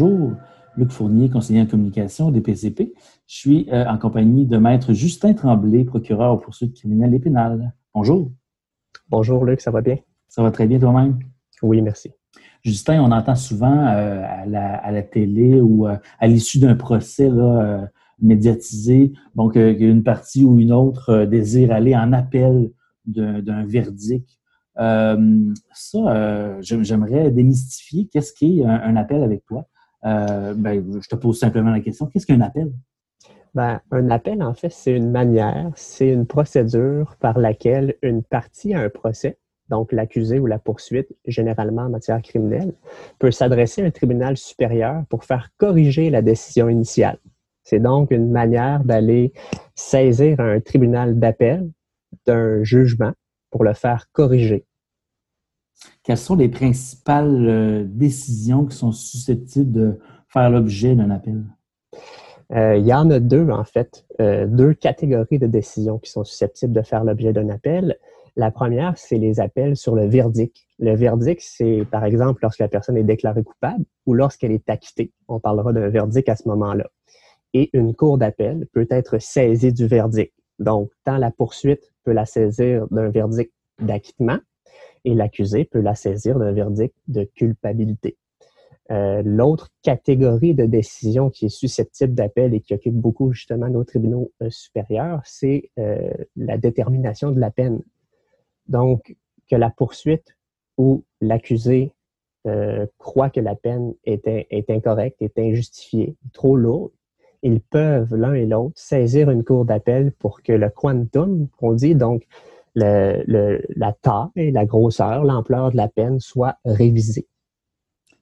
Bonjour, Luc Fournier, conseiller en communication des PCP. Je suis euh, en compagnie de Maître Justin Tremblay, procureur aux poursuites criminelles et pénales. Bonjour. Bonjour Luc, ça va bien? Ça va très bien toi-même? Oui, merci. Justin, on entend souvent euh, à, la, télé ou euh, à l'issue d'un procès médiatisé, donc une partie ou une autre désire aller en appel d'un verdict. ça, j'aimerais démystifier qu'est-ce qu'est un appel avec toi. Euh, ben, je te pose simplement la question, qu'est-ce qu'un appel? Ben, un appel, en fait, c'est une manière, c'est une procédure par laquelle une partie à un procès, donc l'accusé ou la poursuite, généralement en matière criminelle, peut s'adresser à un tribunal supérieur pour faire corriger la décision initiale. C'est donc une manière d'aller saisir un tribunal d'appel d'un jugement pour le faire corriger quelles sont les principales euh, décisions qui sont susceptibles de faire l'objet d'un appel? Euh, il y en a deux, en fait, euh, deux catégories de décisions qui sont susceptibles de faire l'objet d'un appel. La première, c'est les appels sur le verdict. Le verdict, c'est par exemple lorsque la personne est déclarée coupable ou lorsqu'elle est acquittée. On parlera d'un verdict à ce moment-là. Et une cour d'appel peut être saisie du verdict. Donc, tant la poursuite peut la saisir d'un verdict d'acquittement et l'accusé peut la saisir d'un verdict de culpabilité. Euh, l'autre catégorie de décision qui est susceptible d'appel et qui occupe beaucoup justement nos tribunaux euh, supérieurs, c'est euh, la détermination de la peine. Donc, que la poursuite ou l'accusé croit que la peine est, est incorrecte, est injustifiée, trop lourde, ils peuvent l'un et l'autre saisir une cour d'appel pour que le quantum, qu'on dit donc le, la taille, la grosseur, l'ampleur de la peine soit révisée.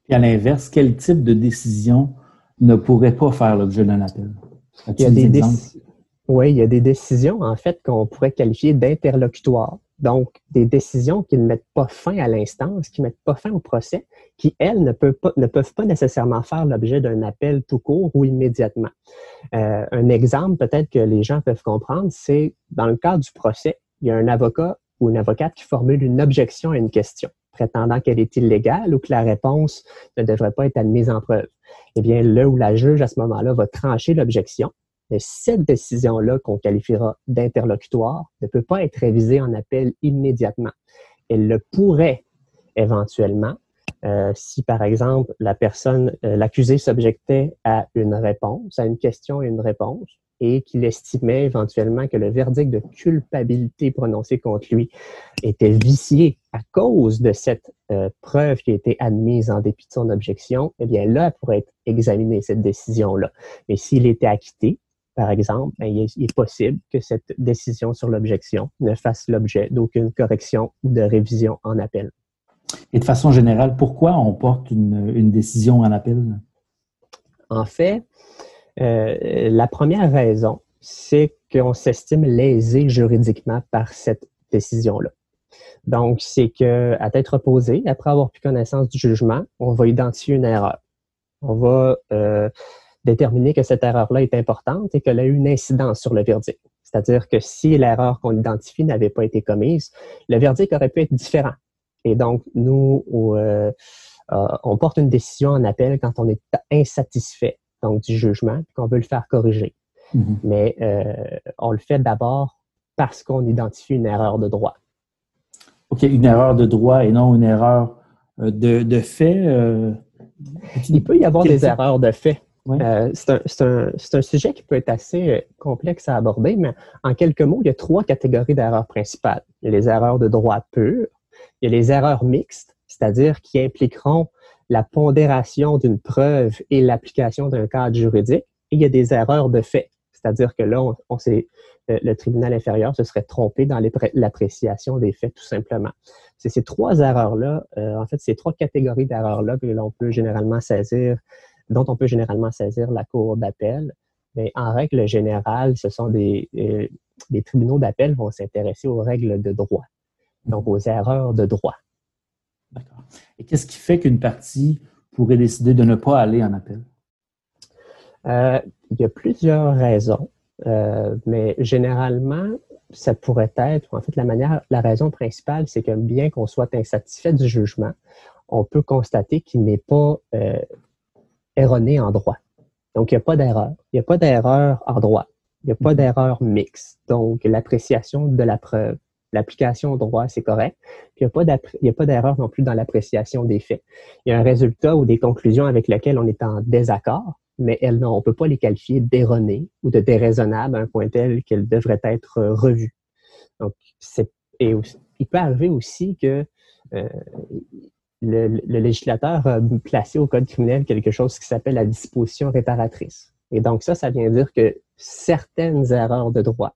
Et à l'inverse, quel type de décision ne pourrait pas faire l'objet d'un appel? Il y a des, oui, il y a des décisions, en fait, qu'on pourrait qualifier d'interlocutoires. Donc, des décisions qui ne mettent pas fin à l'instance, qui ne mettent pas fin au procès, qui, elles, ne peuvent pas, ne peuvent pas nécessairement faire l'objet d'un appel tout court ou immédiatement. Euh, un exemple peut-être que les gens peuvent comprendre, c'est dans le cadre du procès, il y a un avocat ou une avocate qui formule une objection à une question, prétendant qu'elle est illégale ou que la réponse ne devrait pas être admise en preuve. Eh bien, le ou la juge, à ce moment-là, va trancher l'objection. Mais cette décision-là, qu'on qualifiera d'interlocutoire, ne peut pas être révisée en appel immédiatement. Elle le pourrait éventuellement euh, si, par exemple, la personne, euh, l'accusé s'objectait à une réponse, à une question et une réponse, et qu'il estimait éventuellement que le verdict de culpabilité prononcé contre lui était vicié à cause de cette euh, preuve qui a été admise en dépit de son objection, eh bien là, elle pourrait être examinée, cette décision-là. Mais s'il était acquitté, par exemple, ben, il, est, possible que cette décision sur l'objection ne fasse l'objet d'aucune correction ou de révision en appel. Et de façon générale, pourquoi on porte une, une décision en appel? En fait, euh, la première raison, c'est qu'on s'estime lésé juridiquement par cette décision-là. Donc, c'est que à tête reposée, après avoir pris connaissance du jugement, on va identifier une erreur. On va euh, déterminer que cette erreur-là est importante et qu'elle a eu une incidence sur le verdict. C'est-à-dire que si l'erreur qu'on identifie n'avait pas été commise, le verdict aurait pu être différent. Et donc, nous, euh, on porte une décision en appel quand on est insatisfait donc du jugement, qu'on veut le faire corriger. Mm-hmm. Mais euh, on le fait d'abord parce qu'on identifie une erreur de droit. OK, une erreur de droit et non une erreur euh, de, de fait. Euh, Il peut y avoir des erreurs de fait. c'est un, un, sujet qui peut être assez complexe à aborder, mais en quelques mots, il y a trois catégories d'erreurs principales. Il y a les erreurs de droit pur, il y a les erreurs mixtes, c'est-à-dire qui impliqueront la pondération d'une preuve et l'application d'un cadre juridique, il y a des erreurs de fait. C'est-à-dire que là, on, on euh, le tribunal inférieur se serait trompé dans l'appréciation des faits, tout simplement. C'est ces trois erreurs-là, euh, en fait, ces trois catégories d'erreurs-là que l'on peut généralement saisir, dont on peut généralement saisir la cour d'appel. Mais en règle générale, ce sont des, euh, tribunaux d'appel vont s'intéresser aux règles de droit, donc aux erreurs de droit. D'accord. Et qu'est-ce qui fait qu'une partie pourrait décider de ne pas aller en appel? Euh, il y a plusieurs raisons, euh, mais généralement, ça pourrait être, en fait, la manière, la raison principale, c'est que bien qu'on soit insatisfait du jugement, on peut constater qu'il n'est pas euh, erroné en droit. Donc, il n'y a pas d'erreur. Il n'y a pas d'erreur en droit. Il n'y a pas d'erreur mixte. Donc, l'appréciation de la preuve, l'application au droit, c'est correct. Puis, il n'y a pas d'erreur non plus dans l'appréciation des faits. Il y a un résultat ou des conclusions avec lesquelles on est en désaccord, mais elles, non, on ne peut pas les qualifier d'erronées ou de déraisonnables à un point tel qu'elles devraient être revues. Donc, et il peut arriver aussi que euh, le, législateur a placé au Code criminel quelque chose qui s'appelle la disposition réparatrice. Et donc ça, ça vient dire que certaines erreurs de droit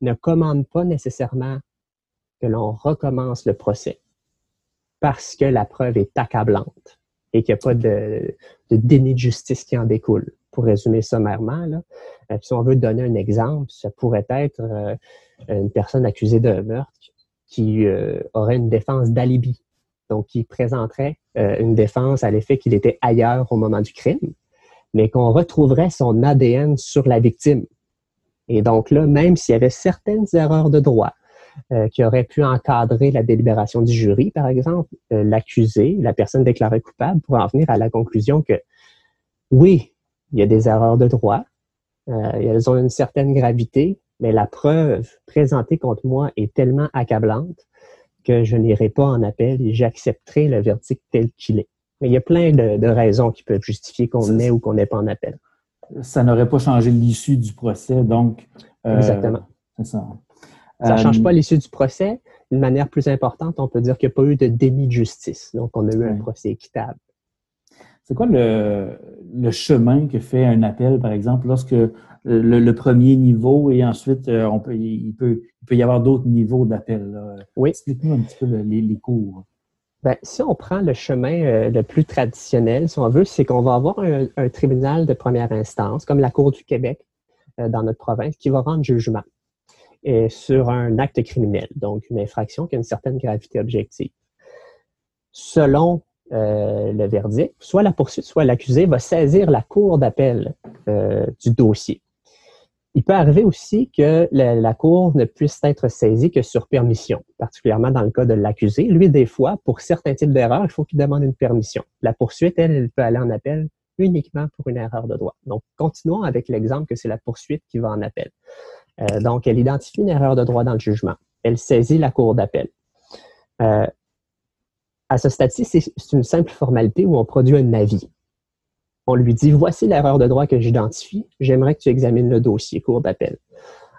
ne commandent pas nécessairement que l'on recommence le procès parce que la preuve est accablante et qu'il n'y a pas de, déni de justice qui en découle. Pour résumer sommairement, euh, si on veut donner un exemple, ça pourrait être euh, une personne accusée d'un meurtre qui euh, aurait une défense d'alibi donc qui présenterait une défense à l'effet qu'il était ailleurs au moment du crime, mais qu'on retrouverait son ADN sur la victime. Et donc là, même s'il y avait certaines erreurs de droit euh, qui auraient pu encadrer la délibération du jury, par exemple, euh, l'accusé, la personne déclarée coupable, pourrait en venir à la conclusion que oui, il y a des erreurs de droit, elles ont une certaine gravité, mais la preuve présentée contre moi est tellement accablante que je n'irai pas en appel et j'accepterai le verdict tel qu'il est. Mais il y a plein de, raisons qui peuvent justifier qu'on ait ou qu'on n'ait pas en appel. Ça n'aurait pas changé l'issue du procès, donc. Euh, Exactement. ça. Ça ne change pas euh, l'issue du procès. D'une manière plus importante, on peut dire qu'il n'y a pas eu de déni de justice. Donc, on a eu un procès équitable. C'est quoi le, chemin que fait un appel, par exemple, lorsque le, premier niveau et ensuite euh, on peut, il, peut, il peut y avoir d'autres niveaux d'appel? Oui. Explique-nous un petit peu les, cours. Ben, si on prend le chemin euh, le plus traditionnel, si on veut, c'est qu'on va avoir un, tribunal de première instance, comme la Cour du Québec euh, dans notre province, qui va rendre jugement sur un acte criminel, donc une infraction qui a une certaine gravité objective. Selon euh, le verdict, soit la poursuite, soit l'accusé va saisir la cour d'appel euh, du dossier. Il peut arriver aussi que la, cour ne puisse être saisie que sur permission, particulièrement dans le cas de l'accusé. Lui, des fois, pour certains types d'erreurs, il faut qu'il demande une permission. La poursuite, elle, elle peut aller en appel uniquement pour une erreur de droit. Donc, continuons avec l'exemple que c'est la poursuite qui va en appel. Euh, donc, elle identifie une erreur de droit dans le jugement. Elle saisit la cour d'appel. Euh, à ce stade-ci, c'est une simple formalité où on produit un avis. On lui dit, voici l'erreur de droit que j'identifie, j'aimerais que tu examines le dossier, cours d'appel.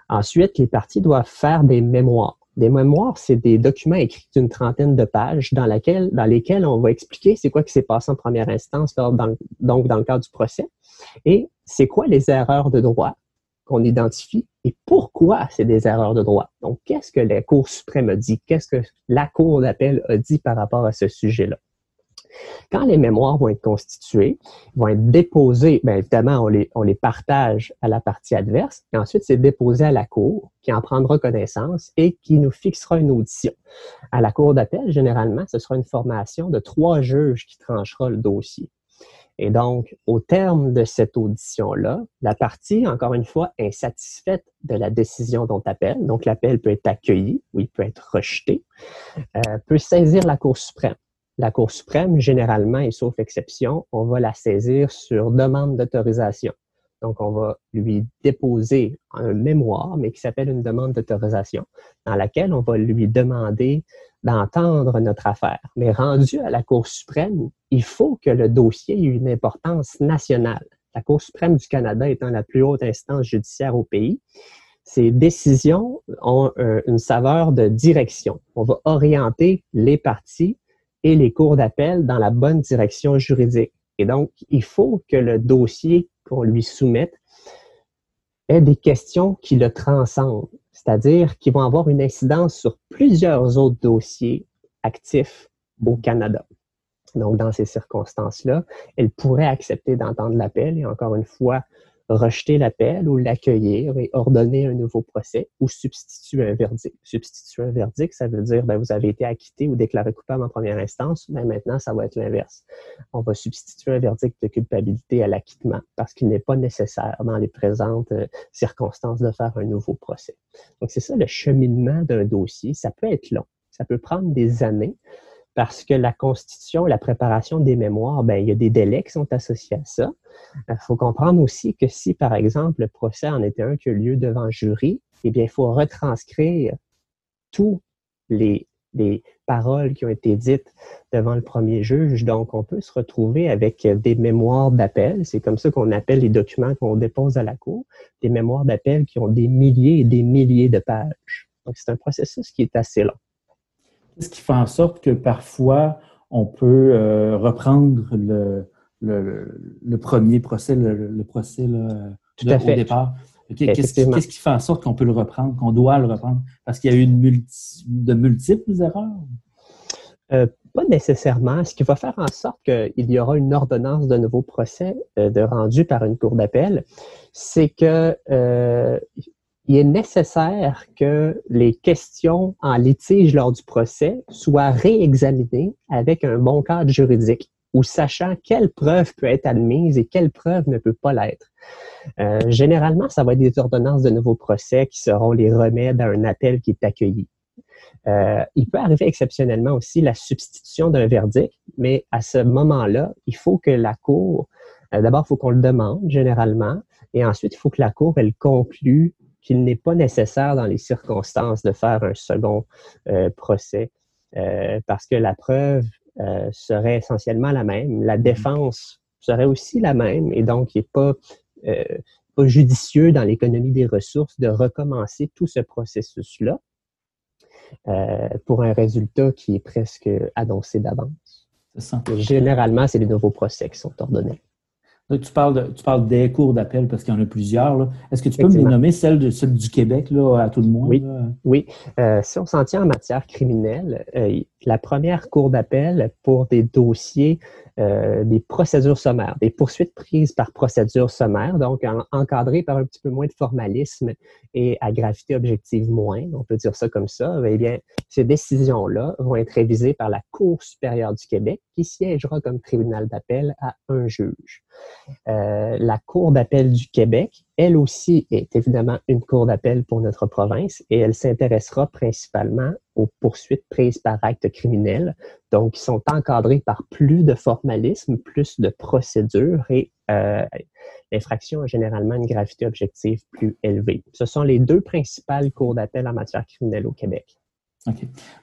Ensuite, les parties doivent faire des mémoires. Des mémoires, c'est des documents écrits d'une trentaine de pages dans, lesquels on va expliquer c'est quoi qui s'est passé en première instance, donc dans le cadre du procès, et c'est quoi les erreurs de droit qu'on identifie et pourquoi c'est des erreurs de droit. Donc, qu'est-ce que la Cour suprême a dit? Qu'est-ce que la Cour d'appel a dit par rapport à ce sujet-là? Quand les mémoires vont être constituées, vont être déposées, bien évidemment, on les, on les partage à la partie adverse, et ensuite c'est déposé à la Cour qui en prendra connaissance et qui nous fixera une audition. À la Cour d'appel, généralement, ce sera une formation de trois juges qui tranchera le dossier. Et donc, au terme de cette audition-là, la partie, encore une fois, insatisfaite de la décision dont appelle, donc l'appel peut être accueilli ou il peut être rejeté, euh, peut saisir la Cour suprême. La Cour suprême, généralement, et sauf exception, on va la saisir sur demande d'autorisation. Donc, on va lui déposer un mémoire, mais qui s'appelle une demande d'autorisation, dans laquelle on va lui demander d'entendre notre affaire. Mais rendu à la Cour suprême, il faut que le dossier ait une importance nationale. La Cour suprême du Canada étant la plus haute instance judiciaire au pays, ces décisions ont euh, une saveur de direction. On va orienter les parties et les cours d'appel dans la bonne direction juridique. Et donc, il faut que le dossier qu'on lui soumette ait des questions qui le transcendent, c'est-à-dire qui vont avoir une incidence sur plusieurs autres dossiers actifs au Canada. Donc, dans ces circonstances-là, elle pourrait accepter d'entendre l'appel et encore une fois, rejeter l'appel ou l'accueillir et ordonner un nouveau procès ou substituer un verdict. Substituer un verdict, ça veut dire, ben, vous avez été acquitté ou déclaré coupable en première instance, mais maintenant, ça va être l'inverse. On va substituer un verdict de culpabilité à l'acquittement parce qu'il n'est pas nécessaire dans les présentes euh, circonstances de faire un nouveau procès. Donc, c'est ça le cheminement d'un dossier. Ça peut être long. Ça peut prendre des années. Parce que la constitution la préparation des mémoires, ben, il y a des délais qui sont associés à ça. Il faut comprendre aussi que si, par exemple, le procès en était un qui a lieu devant un jury, eh bien, il faut retranscrire tous les des paroles qui ont été dites devant le premier juge. Donc, on peut se retrouver avec des mémoires d'appel. C'est comme ça qu'on appelle les documents qu'on dépose à la Cour, des mémoires d'appel qui ont des milliers et des milliers de pages. Donc, c'est un processus qui est assez long. Qu'est-ce qui fait en sorte que parfois, on peut euh, reprendre le, le, premier procès, le, procès Tout à fait. au départ? Qu'est-ce qui, fait en sorte qu'on peut le reprendre, qu'on doit le reprendre? Parce qu'il y a eu de multiples erreurs? Euh, pas nécessairement. Ce qui va faire en sorte qu'il y aura une ordonnance de nouveau procès euh, de rendu par une cour d'appel, c'est que il est nécessaire que les questions en litige lors du procès soient réexaminées avec un bon cadre juridique ou sachant quelle preuve peut être admise et quelle preuve ne peut pas l'être. Euh, généralement, ça va être des ordonnances de nouveaux procès qui seront les remèdes à un appel qui est accueilli. Euh, il peut arriver exceptionnellement aussi la substitution d'un verdict, mais à ce moment-là, il faut que la Cour, euh, d'abord, il faut qu'on le demande généralement, et ensuite, il faut que la Cour, elle conclue qu'il n'est pas nécessaire dans les circonstances de faire un second procès, parce que la preuve serait essentiellement la même, la défense serait aussi la même, et donc il n'est pas euh, pas judicieux dans l'économie des ressources de recommencer tout ce processus-là euh, pour un résultat qui est presque annoncé d'avance. Généralement, c'est les nouveaux procès qui sont ordonnés. Tu parles, tu parles des cours d'appel parce qu'il y en a plusieurs. Est-ce que tu peux me nommer celle, de, celle du Québec là, à tout le monde? Oui. oui. Euh, si on s'en tient en matière criminelle, la première cour d'appel pour des dossiers euh, des procédures sommaires, des poursuites prises par procédure sommaire, donc encadrées par un petit peu moins de formalisme et à gravité objective moins, on peut dire ça comme ça, eh bien, ces décisions-là vont être révisées par la Cour supérieure du Québec, qui siégera comme tribunal d'appel à un juge. Euh, la Cour d'appel du Québec, elle aussi, est évidemment une cour d'appel pour notre province et elle s'intéressera principalement aux poursuites prises par acte criminel, donc qui sont encadrées par plus de formalisme, plus de procédures et euh, l'infraction a généralement une gravité objective plus élevée. Ce sont les deux principales cours d'appel en matière criminelle au Québec.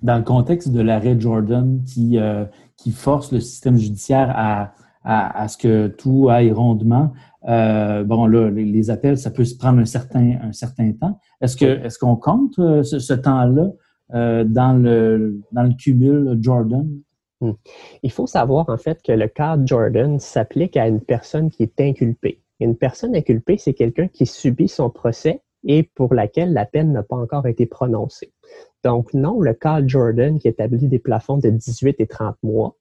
Dans le contexte de l'arrêt Jordan qui, euh, qui force le système judiciaire à, ce que tout aille rondement, euh, bon, là, les, appels, ça peut se prendre un certain, un certain temps. Est-ce que est-ce qu'on compte euh, ce, ce temps-là euh, dans, le, dans le cumul Jordan? Hmm. Il faut savoir en fait que le cas Jordan s'applique à une personne qui est inculpée. Une personne inculpée, c'est quelqu'un qui subit son procès et pour laquelle la peine n'a pas encore été prononcée. Donc non, le cas Jordan qui établit des plafonds de 18 et 30 mois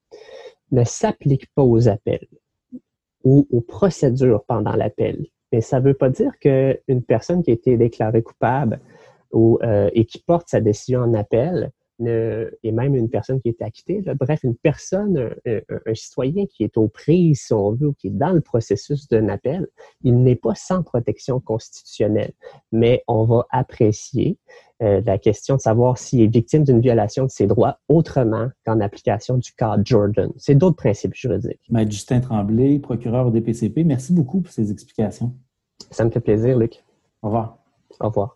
ne s'applique pas aux appels ou aux procédures pendant l'appel. Mais ça ne veut pas dire qu'une personne qui a été déclarée coupable ou, euh, et qui porte sa décision en appel, et même une personne qui est acquittée, bref, une personne, un, citoyen qui est aux prises, si on veut, ou qui est dans le processus d'un appel, il n'est pas sans protection constitutionnelle. Mais on va apprécier euh, la question de savoir s'il est victime d'une violation de ses droits autrement qu'en application du cas Jordan. C'est d'autres principes juridiques. Maître Justin Tremblay, procureur des PCP, merci beaucoup pour ces explications. Ça me fait plaisir, Luc. Au revoir. Au revoir.